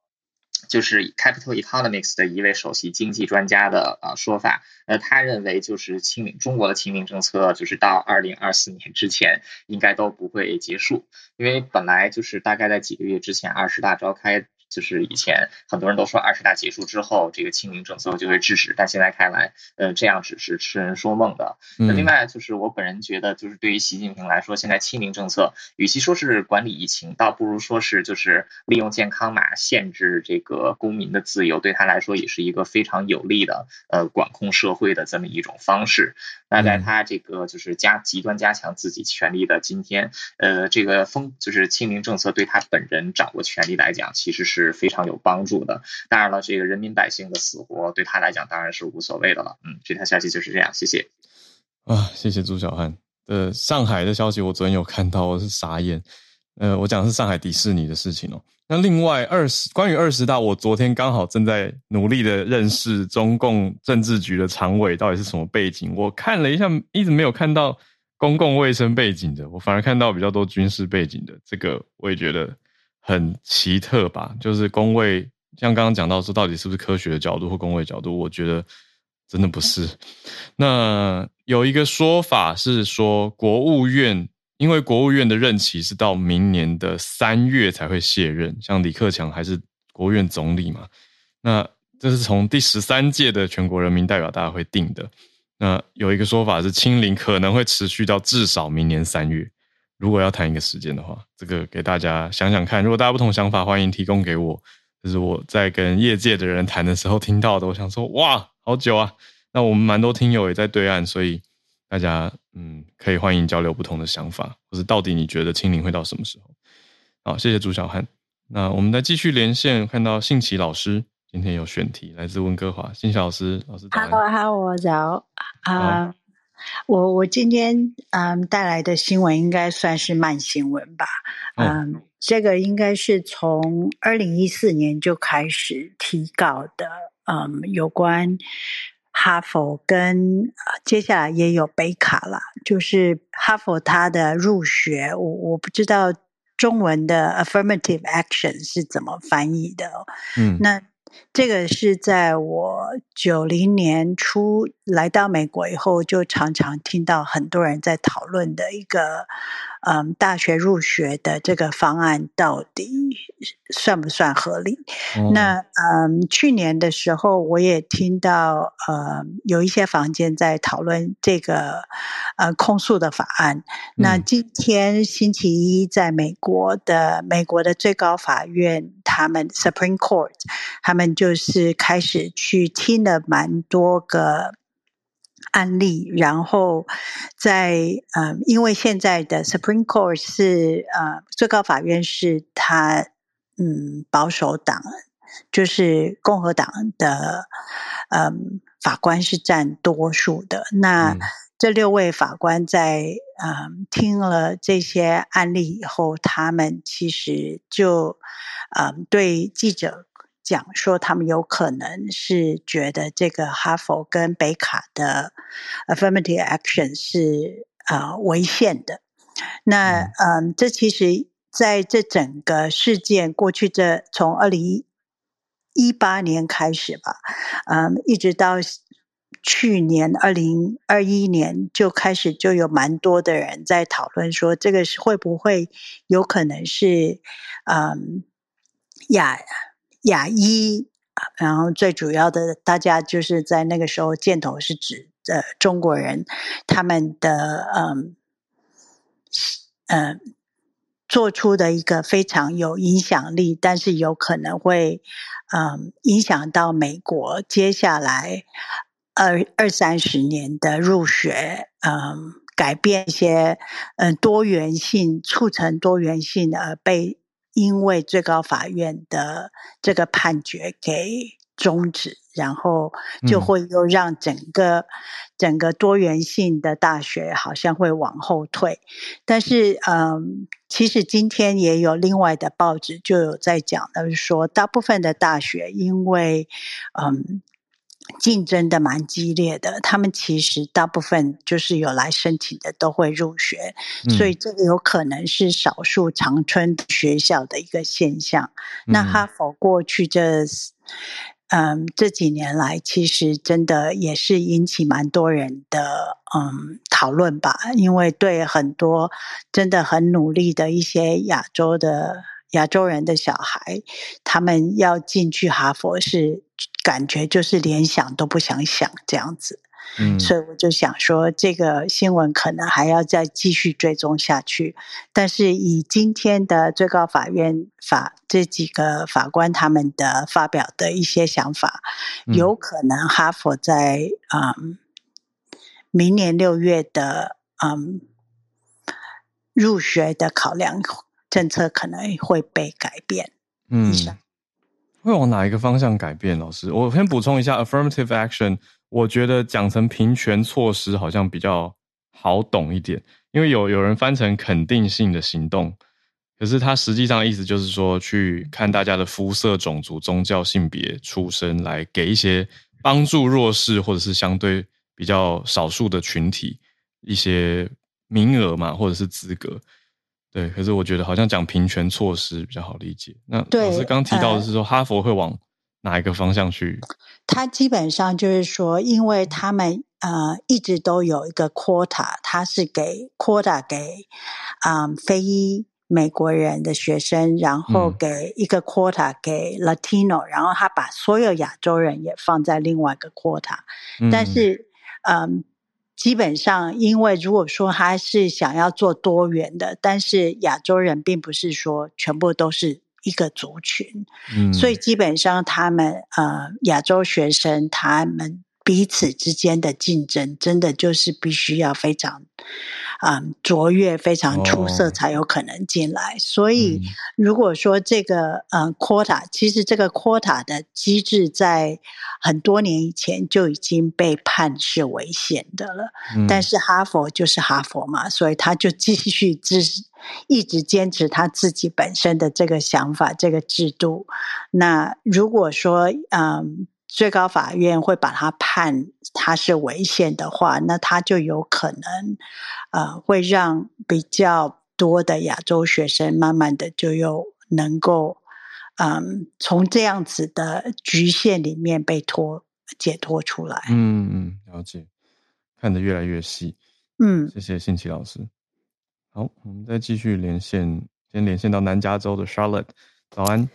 就是 Capital Economics 的一位首席经济专家的呃说法，呃，他认为就是清零中国的清零政策，就是到二零二四年之前应该都不会结束，因为本来就是大概在几个月之前二十大召开。就是以前很多人都说二十大结束之后，这个清零政策就会制止，但现在看来，呃，这样只是痴人说梦的。那另外就是我本人觉得，就是对于习近平来说，现在清零政策与其说是管理疫情，倒不如说是就是利用健康码限制这个公民的自由，对他来说也是一个非常有利的呃管控社会的这么一种方式。那在他这个就是加极端加强自己权力的今天，呃，这个封就是清零政策对他本人掌握权力来讲，其实是。是非常有帮助的。当然了，这个人民百姓的死活对他来讲当然是无所谓的了。嗯，这条消息就是这样。谢谢。啊，谢谢朱小汉。呃，上海的消息我昨天有看到，我是傻眼。呃，我讲的是上海迪士尼的事情哦。那另外二十关于二十大，我昨天刚好正在努力的认识中共政治局的常委到底是什么背景。我看了一下，一直没有看到公共卫生背景的，我反而看到比较多军事背景的。这个我也觉得。很奇特吧？就是工位，像刚刚讲到说，到底是不是科学的角度或工位角度？我觉得真的不是。那有一个说法是说，国务院因为国务院的任期是到明年的三月才会卸任，像李克强还是国务院总理嘛。那这是从第十三届的全国人民代表大会定的。那有一个说法是，清零可能会持续到至少明年三月。如果要谈一个时间的话，这个给大家想想看。如果大家不同想法，欢迎提供给我。这是我在跟业界的人谈的时候听到的。我想说，哇，好久啊！那我们蛮多听友也在对岸，所以大家嗯，可以欢迎交流不同的想法，或是到底你觉得清零会到什么时候？好，谢谢朱小汉。那我们再继续连线，看到信奇老师今天有选题，来自温哥华。信奇老师，老师，Hello，Hello，早啊。我我今天嗯带来的新闻应该算是慢新闻吧，嗯，嗯，这个应该是从二零一四年就开始提稿的，嗯，有关哈佛跟接下来也有北卡了，就是哈佛它的入学，我我不知道中文的 affirmative action 是怎么翻译的，嗯，那这个是在我九零年初来到美国以后，就常常听到很多人在讨论的一个，嗯，大学入学的这个方案到底算不算合理？嗯、那嗯，去年的时候我也听到，呃、嗯，有一些房间在讨论这个呃控诉的法案。嗯、那今天星期一，在美国的美国的最高法院，他们 Supreme Court，他们就是开始去听了蛮多个案例，然后在嗯，因为现在的 Supreme Court 是呃最高法院是他嗯保守党，就是共和党的嗯法官是占多数的。那这六位法官在嗯听了这些案例以后，他们其实就嗯对记者。讲说他们有可能是觉得这个哈佛跟北卡的 affirmative action 是啊、呃、违宪的。那嗯，这其实在这整个事件过去这从二零一八年开始吧，嗯，一直到去年二零二一年就开始就有蛮多的人在讨论说，这个是会不会有可能是嗯亚。亚裔，然后最主要的，大家就是在那个时候箭头是指的中国人，他们的嗯嗯做出的一个非常有影响力，但是有可能会嗯影响到美国接下来二二三十年的入学，嗯改变一些嗯多元性，促成多元性而被。因为最高法院的这个判决给终止，然后就会又让整个、嗯、整个多元性的大学好像会往后退。但是，嗯，其实今天也有另外的报纸就有在讲，就是说大部分的大学因为，嗯。竞争的蛮激烈的，他们其实大部分就是有来申请的都会入学，嗯、所以这个有可能是少数常春学校的一个现象。嗯、那哈佛过去这嗯这几年来，其实真的也是引起蛮多人的嗯讨论吧，因为对很多真的很努力的一些亚洲的。亚洲人的小孩，他们要进去哈佛是感觉就是连想都不想想这样子，嗯，所以我就想说这个新闻可能还要再继续追踪下去。但是以今天的最高法院法这几个法官他们的发表的一些想法，嗯、有可能哈佛在嗯明年六月的嗯入学的考量。政策可能会被改变，嗯，会往哪一个方向改变？老师，我先补充一下，affirmative action，我觉得讲成平权措施好像比较好懂一点，因为有有人翻成肯定性的行动，可是它实际上意思就是说，去看大家的肤色、种族、宗教、性别、出身，来给一些帮助弱势或者是相对比较少数的群体一些名额嘛，或者是资格。对，可是我觉得好像讲平权措施比较好理解。那老师刚提到的是说，哈佛会往哪一个方向去？他基本上就是说，因为他们呃一直都有一个 quota，他是给 quota 给嗯非美国人的学生，然后给一个 quota 给 Latino，嗯，然后他把所有亚洲人也放在另外一个 quota，嗯，但是嗯。基本上，因为如果说他是想要做多元的，但是亚洲人并不是说全部都是一个族群，嗯，所以基本上他们呃亚洲学生他们彼此之间的竞争，真的就是必须要非常。嗯，卓越非常出色才有可能进来。Oh, 所以，如果说这个嗯 quota，其实这个 quota 的机制在很多年以前就已经被判是违宪的了。嗯、但是哈佛就是哈佛嘛，所以他就继续支持一直坚持他自己本身的这个想法、这个制度。那如果说嗯。最高法院会把他判他是违宪的话，那他就有可能，呃，会让比较多的亚洲学生慢慢的就又能够，嗯，从这样子的局限里面被脱解脱出来。嗯嗯，了解，看得越来越细。嗯，谢谢信琪老师。好，我们再继续连线，先连线到南加州的 Charlotte，早安。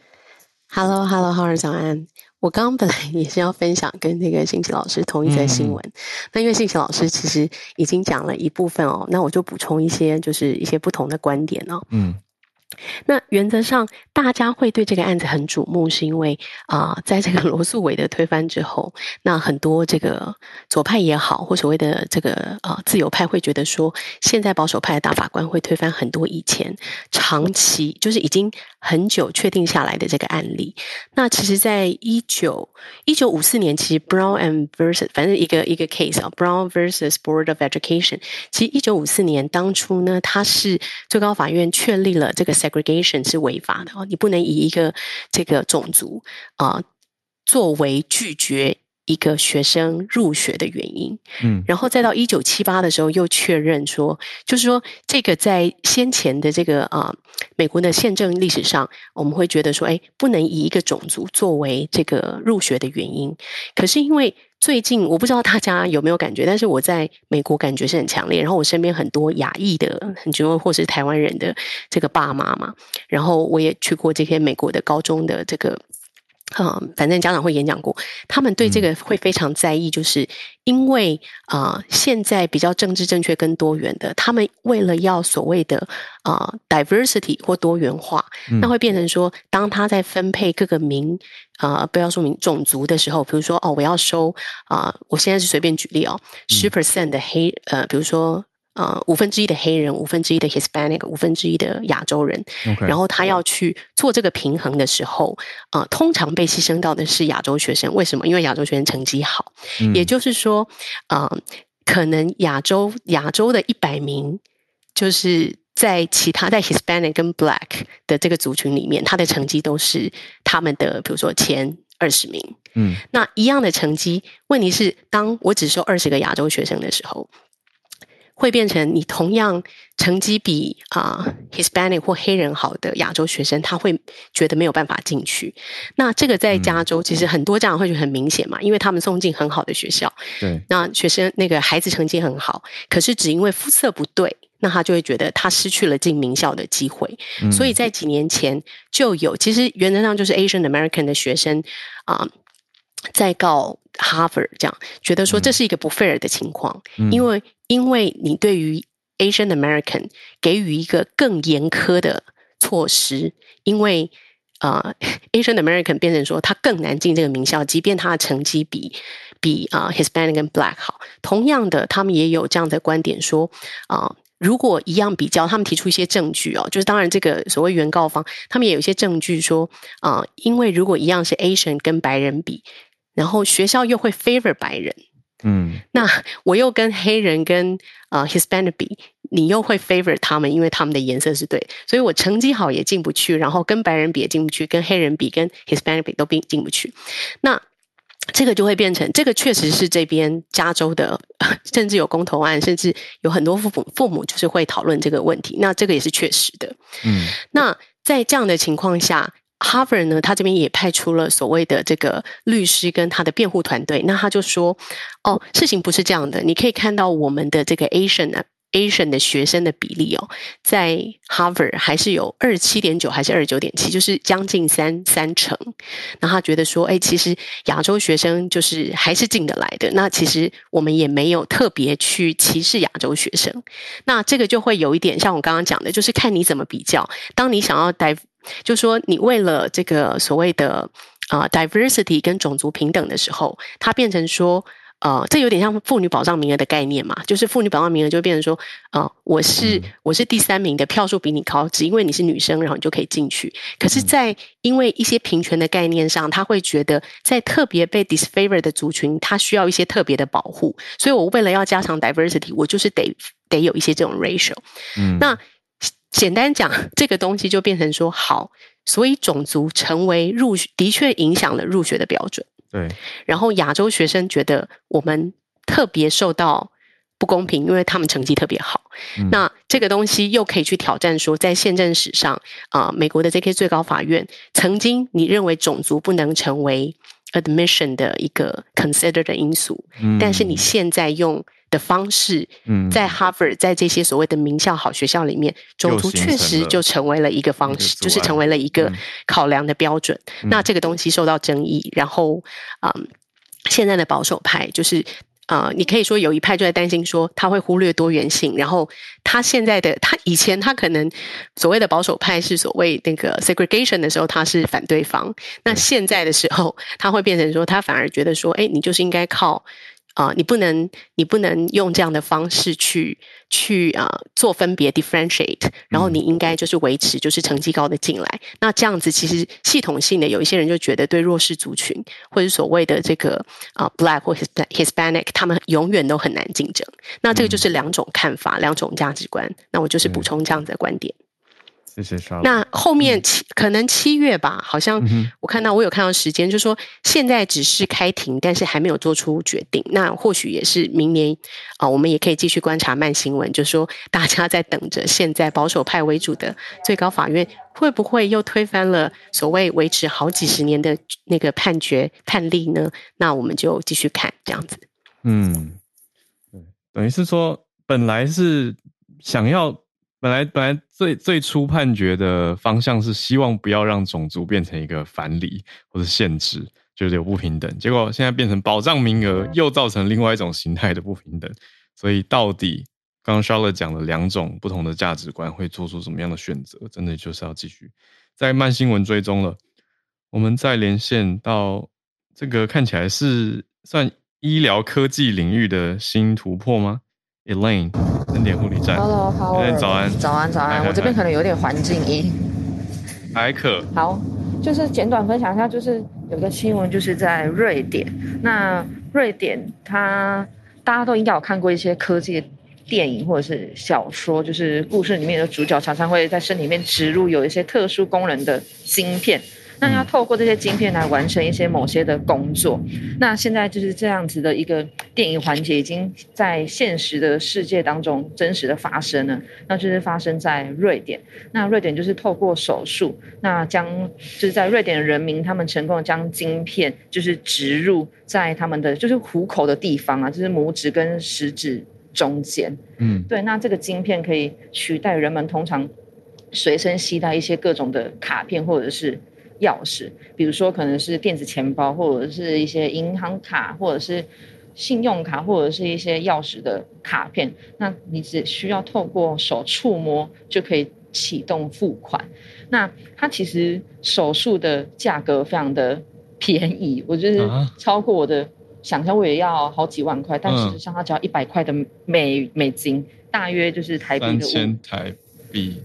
Hello，Hello，Howard，早安。我刚刚本来也是要分享跟那个信琪老师同一则新闻，那、嗯、因为信琪老师其实已经讲了一部分哦，那我就补充一些，就是一些不同的观点哦。嗯。那原则上，大家会对这个案子很瞩目，是因为啊、呃，在这个罗诉韦的推翻之后，那很多这个左派也好，或所谓的这个啊、呃、自由派会觉得说，现在保守派的大法官会推翻很多以前长期就是已经很久确定下来的这个案例。那其实，在一九一九五四年，其实 Brown and versus 反正一个一个 case 啊，Brown versus Board of Education，其实一九五四年当初呢，它是最高法院确立了这个。segregation 是违法的哦，你不能以一个这个种族啊、作为拒绝一个学生入学的原因。嗯，然后再到一九七八的时候又确认说，就是说这个在先前的这个啊、呃、美国的宪政历史上，我们会觉得说，哎，不能以一个种族作为这个入学的原因。可是因为最近我不知道大家有没有感觉，但是我在美国感觉是很强烈。然后我身边很多亚裔的，很多或是台湾人的这个爸妈嘛，然后我也去过这些美国的高中的这个。嗯，反正家长会演讲过，他们对这个会非常在意，就是因为啊、呃，现在比较政治正确跟多元的，他们为了要所谓的啊、呃、diversity 或多元化，那会变成说，当他在分配各个民啊、呃，不要说民种族的时候，比如说哦，我要收啊、呃，我现在是随便举例哦，十 percent 的黑呃，比如说。呃，五分之一的黑人，五分之一的 Hispanic，五分之一的亚洲人.然后他要去做这个平衡的时候，呃，通常被牺牲到的是亚洲学生。为什么？因为亚洲学生成绩好，嗯、也就是说，呃，可能亚洲亚洲的一百名，就是在其他在 Hispanic 跟 Black 的这个族群里面，他的成绩都是他们的，比如说前二十名。嗯，那一样的成绩，问题是，当我只收二十个亚洲学生的时候。会变成你同样成绩比啊、呃、Hispanic 或黑人好的亚洲学生，他会觉得没有办法进去。那这个在加州其实很多家长会觉得很明显嘛，因为他们送进很好的学校，对，那学生那个孩子成绩很好，可是只因为肤色不对，那他就会觉得他失去了进名校的机会。嗯、所以在几年前就有，其实原则上就是 Asian American 的学生啊。呃在告 Harvard 这样，觉得说这是一个不 fair 的情况，嗯、因为因为你对于 Asian American 给予一个更严苛的措施，因为啊、呃、Asian American 变成说他更难进这个名校，即便他的成绩比比啊、Hispanic 跟 Black 好，同样的他们也有这样的观点说啊。如果一样比较，他们提出一些证据哦，就是当然这个所谓原告方，他们也有一些证据说啊、因为如果一样是 Asian 跟白人比，然后学校又会 favor 白人，嗯，那我又跟黑人跟啊、呃、Hispanic 比，你又会 favor 他们，因为他们的颜色是对，所以我成绩好也进不去，然后跟白人比也进不去，跟黑人比跟 Hispanic 比都并进不去，那。这个就会变成，这个确实是这边加州的，甚至有公投案，甚至有很多父母父母就是会讨论这个问题。那这个也是确实的。嗯，那在这样的情况下，Harvard 呢，他这边也派出了所谓的这个律师跟他的辩护团队。那他就说，哦，事情不是这样的，你可以看到我们的这个 Asian 呢。Asian 的学生的比例哦，在 Harvard 还是有二十七点九，还是二十九点七，就是将近三三成。那他觉得说，哎，其实亚洲学生就是还是进得来的。那其实我们也没有特别去歧视亚洲学生。那这个就会有一点像我刚刚讲的，就是看你怎么比较。当你想要带就说你为了这个所谓的啊、呃、diversity 跟种族平等的时候，它变成说。呃，这有点像妇女保障名额的概念嘛，就是妇女保障名额就变成说，呃，我是我是第三名的票数比你高，只因为你是女生，然后你就可以进去。可是，在因为一些平权的概念上，他会觉得在特别被 disfavor 的族群，他需要一些特别的保护，所以我为了要加强 diversity，我就是得得有一些这种 ratio。嗯，那简单讲，这个东西就变成说，好，所以种族成为入学的确影响了入学的标准。对，然后亚洲学生觉得我们特别受到不公平，因为他们成绩特别好。嗯、那这个东西又可以去挑战说，在宪政史上啊、呃，美国的这些最高法院曾经你认为种族不能成为 admission 的一个 consider 的因素，嗯、但是你现在用的方式，嗯在 Harvard 在这些所谓的名校好学校里面，种族确实就成为了一个方式，就是成为了一个考量的标准。嗯、那这个东西受到争议，然后啊、嗯，现在的保守派就是。啊、呃，你可以说有一派就在担心说他会忽略多元性，然后他现在的他以前他可能所谓的保守派是所谓那个 segregation 的时候他是反对方，那现在的时候他会变成说他反而觉得说，哎，你就是应该靠。啊、呃，你不能，你不能用这样的方式去去啊、呃、做分别 differentiate，然后你应该就是维持就是成绩高的进来。嗯、那这样子其实系统性的有一些人就觉得对弱势族群或者所谓的这个啊、呃、black 或 hispanic，他们永远都很难竞争。那这个就是两种看法，嗯、两种价值观。那我就是补充这样子的观点。谢谢。那后面七可能七月吧，好像我看到我有看到时间，就是说现在只是开庭，但是还没有做出决定。那或许也是明年啊，我们也可以继续观察慢新闻，就是说大家在等着现在保守派为主的最高法院会不会又推翻了所谓维持好几十年的那个判决判例呢？那我们就继续看这样子。嗯，对，等于是说本来是想要。本来本来最最初判决的方向是希望不要让种族变成一个反理或者限制，就是有不平等。结果现在变成保障名额，又造成另外一种形态的不平等。所以到底刚刚 Charlotte 讲的两种不同的价值观会做出什么样的选择？真的就是要继续在慢新闻追踪了。我们再连线到这个看起来是算医疗科技领域的新突破吗？Elaine，恩典护理站。Hello，好。早安，早安，早安。我这边可能有点环境音。还可。好，就是简短分享一下，就是有个新闻，就是在瑞典。那瑞典，它大家都应该有看过一些科技的电影或者是小说，就是故事里面的主角常常会在身体里面植入有一些特殊功能的芯片。那要透过这些晶片来完成一些某些的工作。那现在就是这样子的一个电影环节，已经在现实的世界当中真实的发生了。那就是发生在瑞典。那瑞典就是透过手术，那将就是在瑞典的人民，他们成功的将晶片就是植入在他们的就是虎口的地方啊，就是拇指跟食指中间。嗯，对。那这个晶片可以取代人们通常随身携带一些各种的卡片或者是。钥匙，比如说可能是电子钱包，或者是一些银行卡，或者是信用卡，或者是一些钥匙的卡片。那你只需要透过手触摸就可以启动付款。那它其实手术的价格非常的便宜，我觉得超过我的想象，我也要好几万块，但实际上它只要一百块的美美金，大约就是台币的三千台币。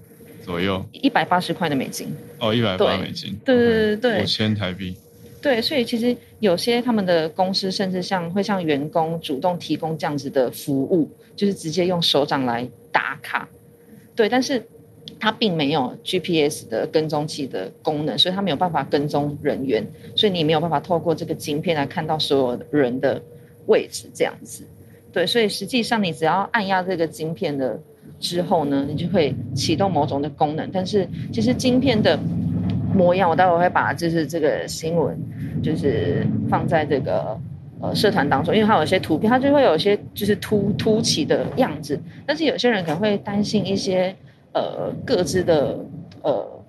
左右一百八十块的美金哦，一百八美金，对对对对，五千台币。对，所以其实有些他们的公司甚至像会向员工主动提供这样子的服务，就是直接用手掌来打卡。对，但是它并没有 GPS 的跟踪器的功能，所以它没有办法跟踪人员，所以你没有办法透过这个晶片来看到所有人的位置这样子。对，所以实际上你只要按压这个晶片的。之后呢，你就会启动某种的功能。但是其实晶片的模样，我待会会把就是这个新闻，就是放在这个呃社团当中，因为它有些图片，它就会有一些就是凸凸起的样子。但是有些人可能会担心一些呃各自的呃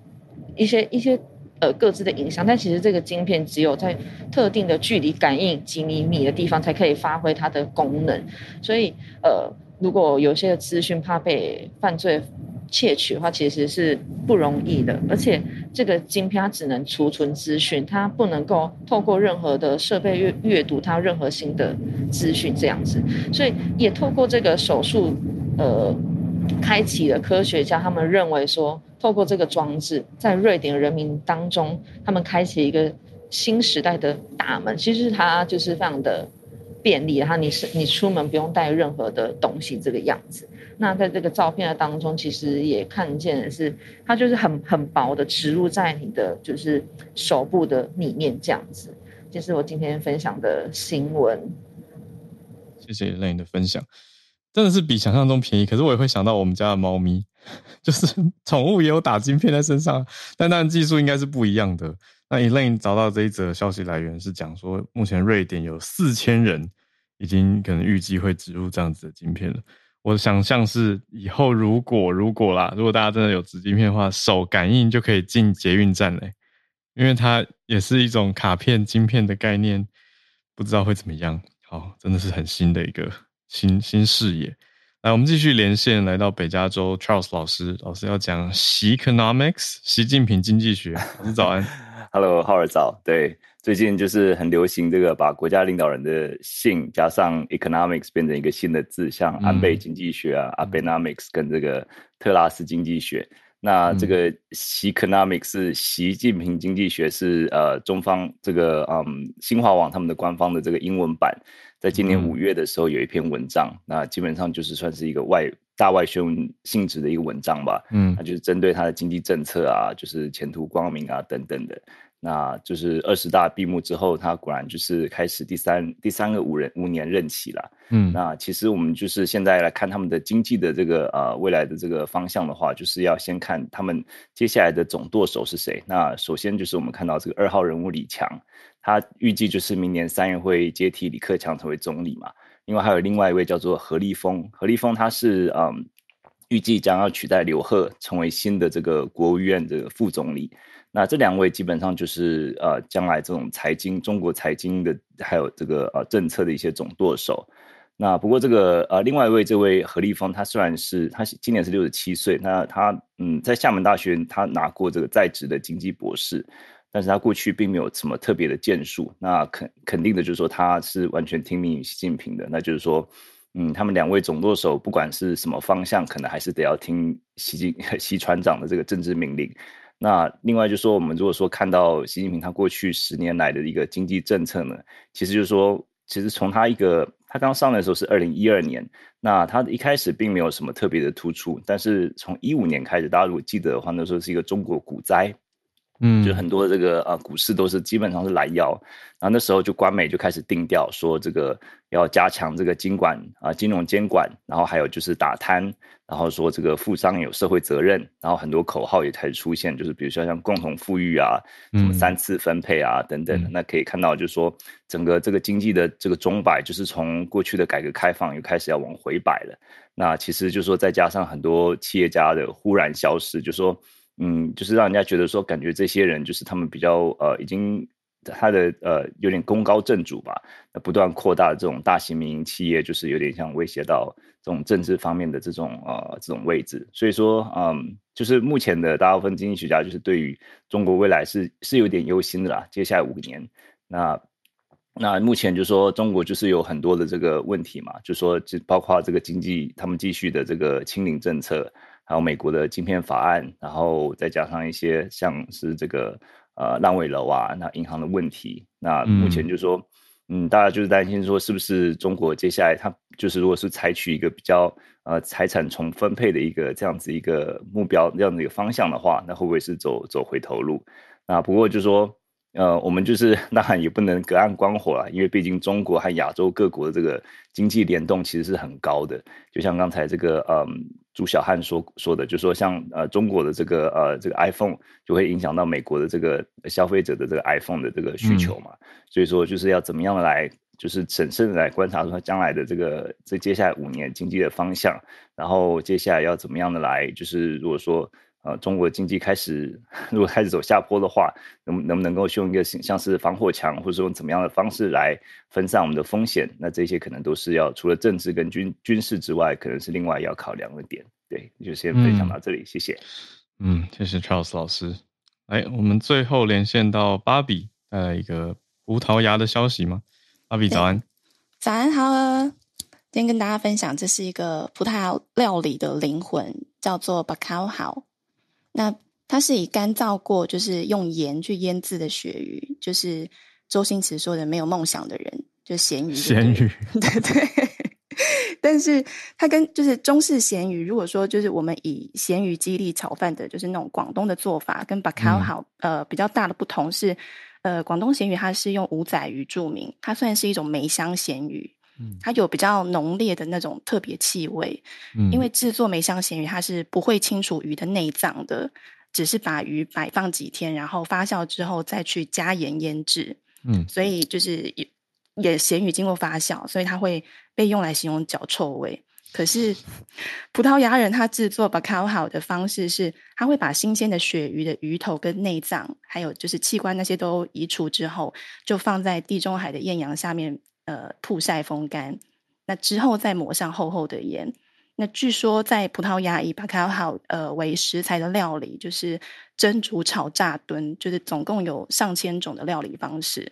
一些一些呃各自的影响。但其实这个晶片只有在特定的距离感应几厘米的地方才可以发挥它的功能。所以呃。如果有些资讯怕被犯罪窃取的话，其实是不容易的。而且这个晶片它只能储存资讯，它不能够透过任何的设备阅阅读它任何新的资讯这样子。所以也透过这个手术，呃，开启了科学家他们认为说，透过这个装置，在瑞典人民当中，他们开启一个新时代的大门。其实它就是非常的。便利，然后你是你出门不用带任何的东西，这个样子。那在这个照片的当中，其实也看见的是，它就是很很薄的植入在你的就是手部的里面这样子。这是我今天分享的新闻。谢谢 l a n 的分享。真的是比想象中便宜。可是我也会想到我们家的猫咪，就是宠物也有打晶片在身上，但当然技术应该是不一样的。那 Elaine 找到这一则消息来源是讲说，目前瑞典有四千人已经可能预计会植入这样子的晶片了。我的想象是以后如果如果啦，如果大家真的有植晶片的话，手感应就可以进捷运站嘞，因为它也是一种卡片晶片的概念，不知道会怎么样。好，真的是很新的一个新新视野。来，我们继续连线来到北加州，Charles 老师，老师要讲习 Economics，习近平经济学。老师早安 ，Hello，浩尔早，对。最近就是很流行这个，把国家领导人的姓加上 economics 变成一个新的字，像安倍经济学啊、嗯、Abenomics 跟这个特拉斯经济学。那这个习 economics 是习近平经济学是呃中方这个嗯新华网他们的官方的这个英文版，在今年五月的时候有一篇文章，嗯、那基本上就是算是一个外大外宣性质的一个文章吧。嗯，那就是针对他的经济政策啊，就是前途光明啊等等的。那就是二十大闭幕之后，他果然就是开始第三第三个五人五年任期了。嗯，那其实我们就是现在来看他们的经济的这个呃未来的这个方向的话，就是要先看他们接下来的总舵手是谁。那首先就是我们看到这个二号人物李强，他预计就是明年三月会接替李克强成为总理嘛。另外还有另外一位叫做何立峰，何立峰他是嗯预计将要取代刘鹤成为新的这个国务院的副总理。那这两位基本上就是呃，将来这种财经中国财经的还有这个呃政策的一些总舵手。那不过这个呃，另外一位这位何立峰，他虽然是他今年是六十七岁，那他嗯在厦门大学他拿过这个在职的经济博士，但是他过去并没有什么特别的建树。那肯肯定的就是说他是完全听命于习近平的，那就是说嗯，他们两位总舵手不管是什么方向，可能还是得要听习近 习船长的这个政治命令。那另外就是说，我们如果说看到习近平他过去十年来的一个经济政策呢，其实就是说，其实从他一个他刚上来的时候是二零一二年，那他一开始并没有什么特别的突出，但是从一五年开始，大家如果记得的话，那时候是一个中国股灾。嗯，就很多这个呃股市都是基本上是拦腰，然后那时候就官媒就开始定调说这个要加强这个监管啊、呃、金融监管，然后还有就是打贪，然后说这个富商有社会责任，然后很多口号也开始出现，就是比如说像共同富裕啊，什么三次分配啊、嗯、等等的，那可以看到就是说整个这个经济的这个钟摆就是从过去的改革开放又开始要往回摆了，那其实就是说再加上很多企业家的忽然消失，就是说。嗯，就是让人家觉得说，感觉这些人就是他们比较呃，已经他的呃有点功高震主吧，不断扩大这种大型民营企业，就是有点像威胁到这种政治方面的这种呃这种位置。所以说，嗯，就是目前的大部分经济学家就是对于中国未来是是有点忧心的啦。接下来五年，那那目前就说中国就是有很多的这个问题嘛，就说就包括这个经济，他们继续的这个清零政策。还有美国的晶片法案，然后再加上一些像是这个呃烂尾楼啊，那银行的问题，那目前就是说，嗯，嗯，大家就是担心说，是不是中国接下来它就是如果是采取一个比较呃财产重分配的一个这样子一个目标这样的一个方向的话，那会不会是走走回头路？那不过就是说。呃，我们就是 当然也不能隔岸观火了，因为毕竟中国和亚洲各国的这个经济联动其实是很高的。就像刚才这个嗯朱小汉说说的，就说像呃中国的这个呃这个 iPhone 就会影响到美国的这个消费者的这个 iPhone 的这个需求嘛。嗯、所以说就是要怎么样的来，就是审慎的来观察说将来的这个这接下来五年经济的方向，然后接下来要怎么样的来，就是如果说。呃，中国经济开始 如果开始走下坡的话，能能不能够用一个像是防火墙，或者说用怎么样的方式来分散我们的风险？那这些可能都是要除了政治跟军军事之外，可能是另外要考量的点。对，就先分享到这里，嗯、谢谢。嗯，谢谢 Charles 老师。来，我们最后连线到芭比，带来一个葡萄牙的消息吗？芭比早安。早安，好了，今天跟大家分享，这是一个葡萄牙料理的灵魂，叫做 Bacalhau。那它是以干燥过，就是用盐去腌制的鳕鱼，就是周星驰说的没有梦想的人，就咸鱼。咸鱼，对对。但是它跟就是中式咸鱼，如果说就是我们以咸鱼鸡粒炒饭的，就是那种广东的做法，跟 Bacalhau 呃比较大的不同是，呃广东咸鱼它是用五仔鱼著名，它算是一种梅香咸鱼。它有比较浓烈的那种特别气味。嗯，因为制作梅香咸鱼，它是不会清除鱼的内脏的，只是把鱼摆放几天，然后发酵之后再去加盐腌制。嗯，所以就是也也咸鱼经过发酵，所以它会被用来形容脚臭味。可是 葡萄牙人他制作 bacalhau 的方式是，他会把新鲜的鳕鱼的鱼头跟内脏，还有就是器官那些都移除之后，就放在地中海的艳阳下面，呃，曝晒风干。那之后再抹上厚厚的盐。那据说在葡萄牙以 bacalhau 呃为食材的料理，就是蒸、煮、炒、炸、炖，就是总共有上千种的料理方式。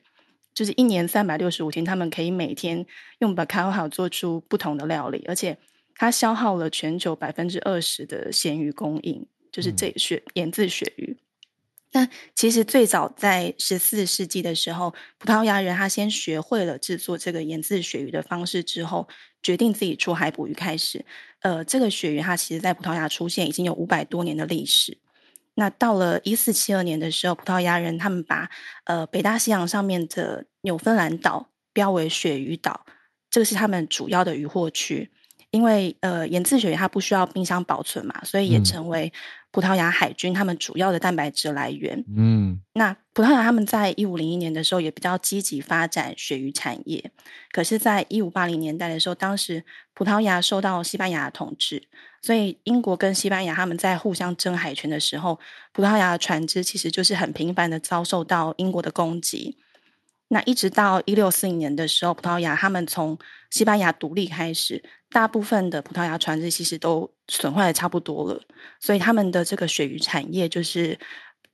就是一年三百六十五天，他们可以每天用 bacalhau 做出不同的料理，而且它消耗了全球百分之二十的咸鱼供应，就是这鳕盐渍鳕鱼。那其实最早在十四世纪的时候，葡萄牙人他先学会了制作这个盐渍鳕鱼的方式之后，决定自己出海捕鱼开始。呃，这个鳕鱼它其实在葡萄牙出现已经有五百多年的历史。那到了一四七二年的时候，葡萄牙人他们把呃北大西洋上面的纽芬兰岛标为鳕鱼岛，这个是他们主要的渔获区。因为呃盐渍鳕鱼它不需要冰箱保存嘛，所以也成为葡萄牙海军他们主要的蛋白质来源。嗯，那葡萄牙他们在一五零一年的时候也比较积极发展鳕鱼产业，可是，在一五八零年代的时候，当时葡萄牙受到西班牙的统治。所以，英国跟西班牙他们在互相争海权的时候，葡萄牙的船只其实就是很频繁的遭受到英国的攻击。那一直到一六四零年的时候，葡萄牙他们从西班牙独立开始，大部分的葡萄牙船只其实都损坏的差不多了，所以他们的这个鳕鱼产业就是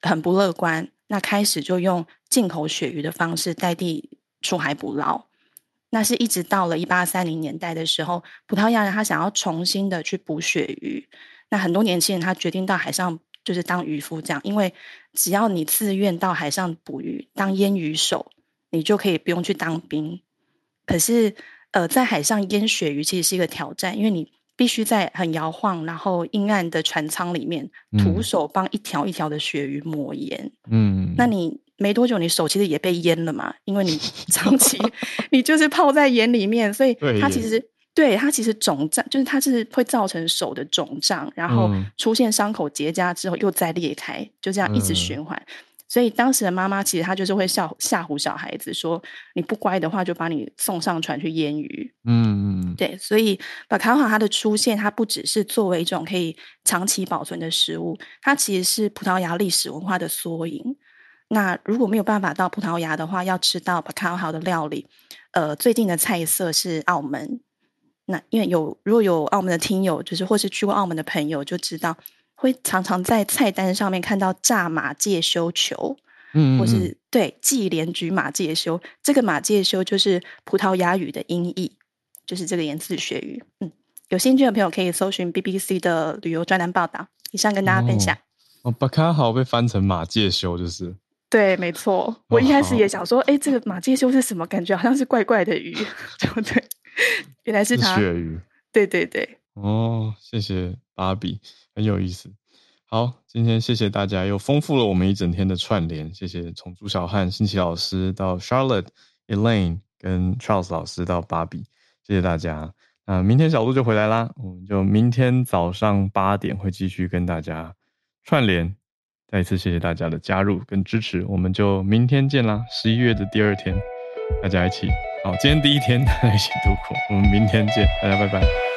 很不乐观。那开始就用进口鳕鱼的方式代替出海捕捞。那是一直到了一八三零年代的时候，葡萄牙人他想要重新的去捕鳕鱼，那很多年轻人他决定到海上就是当渔夫这样，因为只要你自愿到海上捕鱼当腌鱼手，你就可以不用去当兵。可是呃，在海上淹鳕鱼其实是一个挑战，因为你必须在很摇晃然后阴暗的船舱里面，徒手帮一条一条的鳕鱼抹盐。嗯，那你。没多久，你手其实也被淹了嘛，因为你 长期你就是泡在盐里面，所以它其实对它其实肿胀，就是它是会造成手的肿胀，然后出现伤口结痂之后又再裂开，就这样一直循环。嗯、所以当时的妈妈其实她就是会吓吓唬小孩子说，你不乖的话就把你送上船去腌鱼。嗯嗯，对，所以巴卡哈它的出现，它不只是作为一种可以长期保存的食物，它其实是葡萄牙历史文化的缩影。那如果没有办法到葡萄牙的话，要吃到 bacalhau 的料理，呃，最近的菜色是澳门。那因为有如果有澳门的听友，就是或是去过澳门的朋友，就知道会常常在菜单上面看到炸马介休球，嗯，嗯，或是对忌廉焗马介休，这个马介休就是葡萄牙语的音译，就是这个盐渍鳕鱼。嗯，有兴趣的朋友可以搜寻 BBC 的旅游专栏报道。以上跟大家分享。哦，bacalhau 被翻成马介休就是。对，没错。我一开始也想说，哎、哦，这个马介休是什么？感觉好像是怪怪的鱼，对不对？原来是它。是鳕鱼。对对对。哦，谢谢芭比，很有意思。好，今天谢谢大家，又丰富了我们一整天的串联。谢谢从朱小汉、新奇老师到 Charlotte、Elaine 跟 Charles 老师到芭比，谢谢大家。那明天小鹿就回来啦，我们就明天早上八点会继续跟大家串联。再一次谢谢大家的加入跟支持，我们就明天见啦！十一月的第二天，大家一起好，今天第一天大家一起度过，我们明天见，大家拜拜。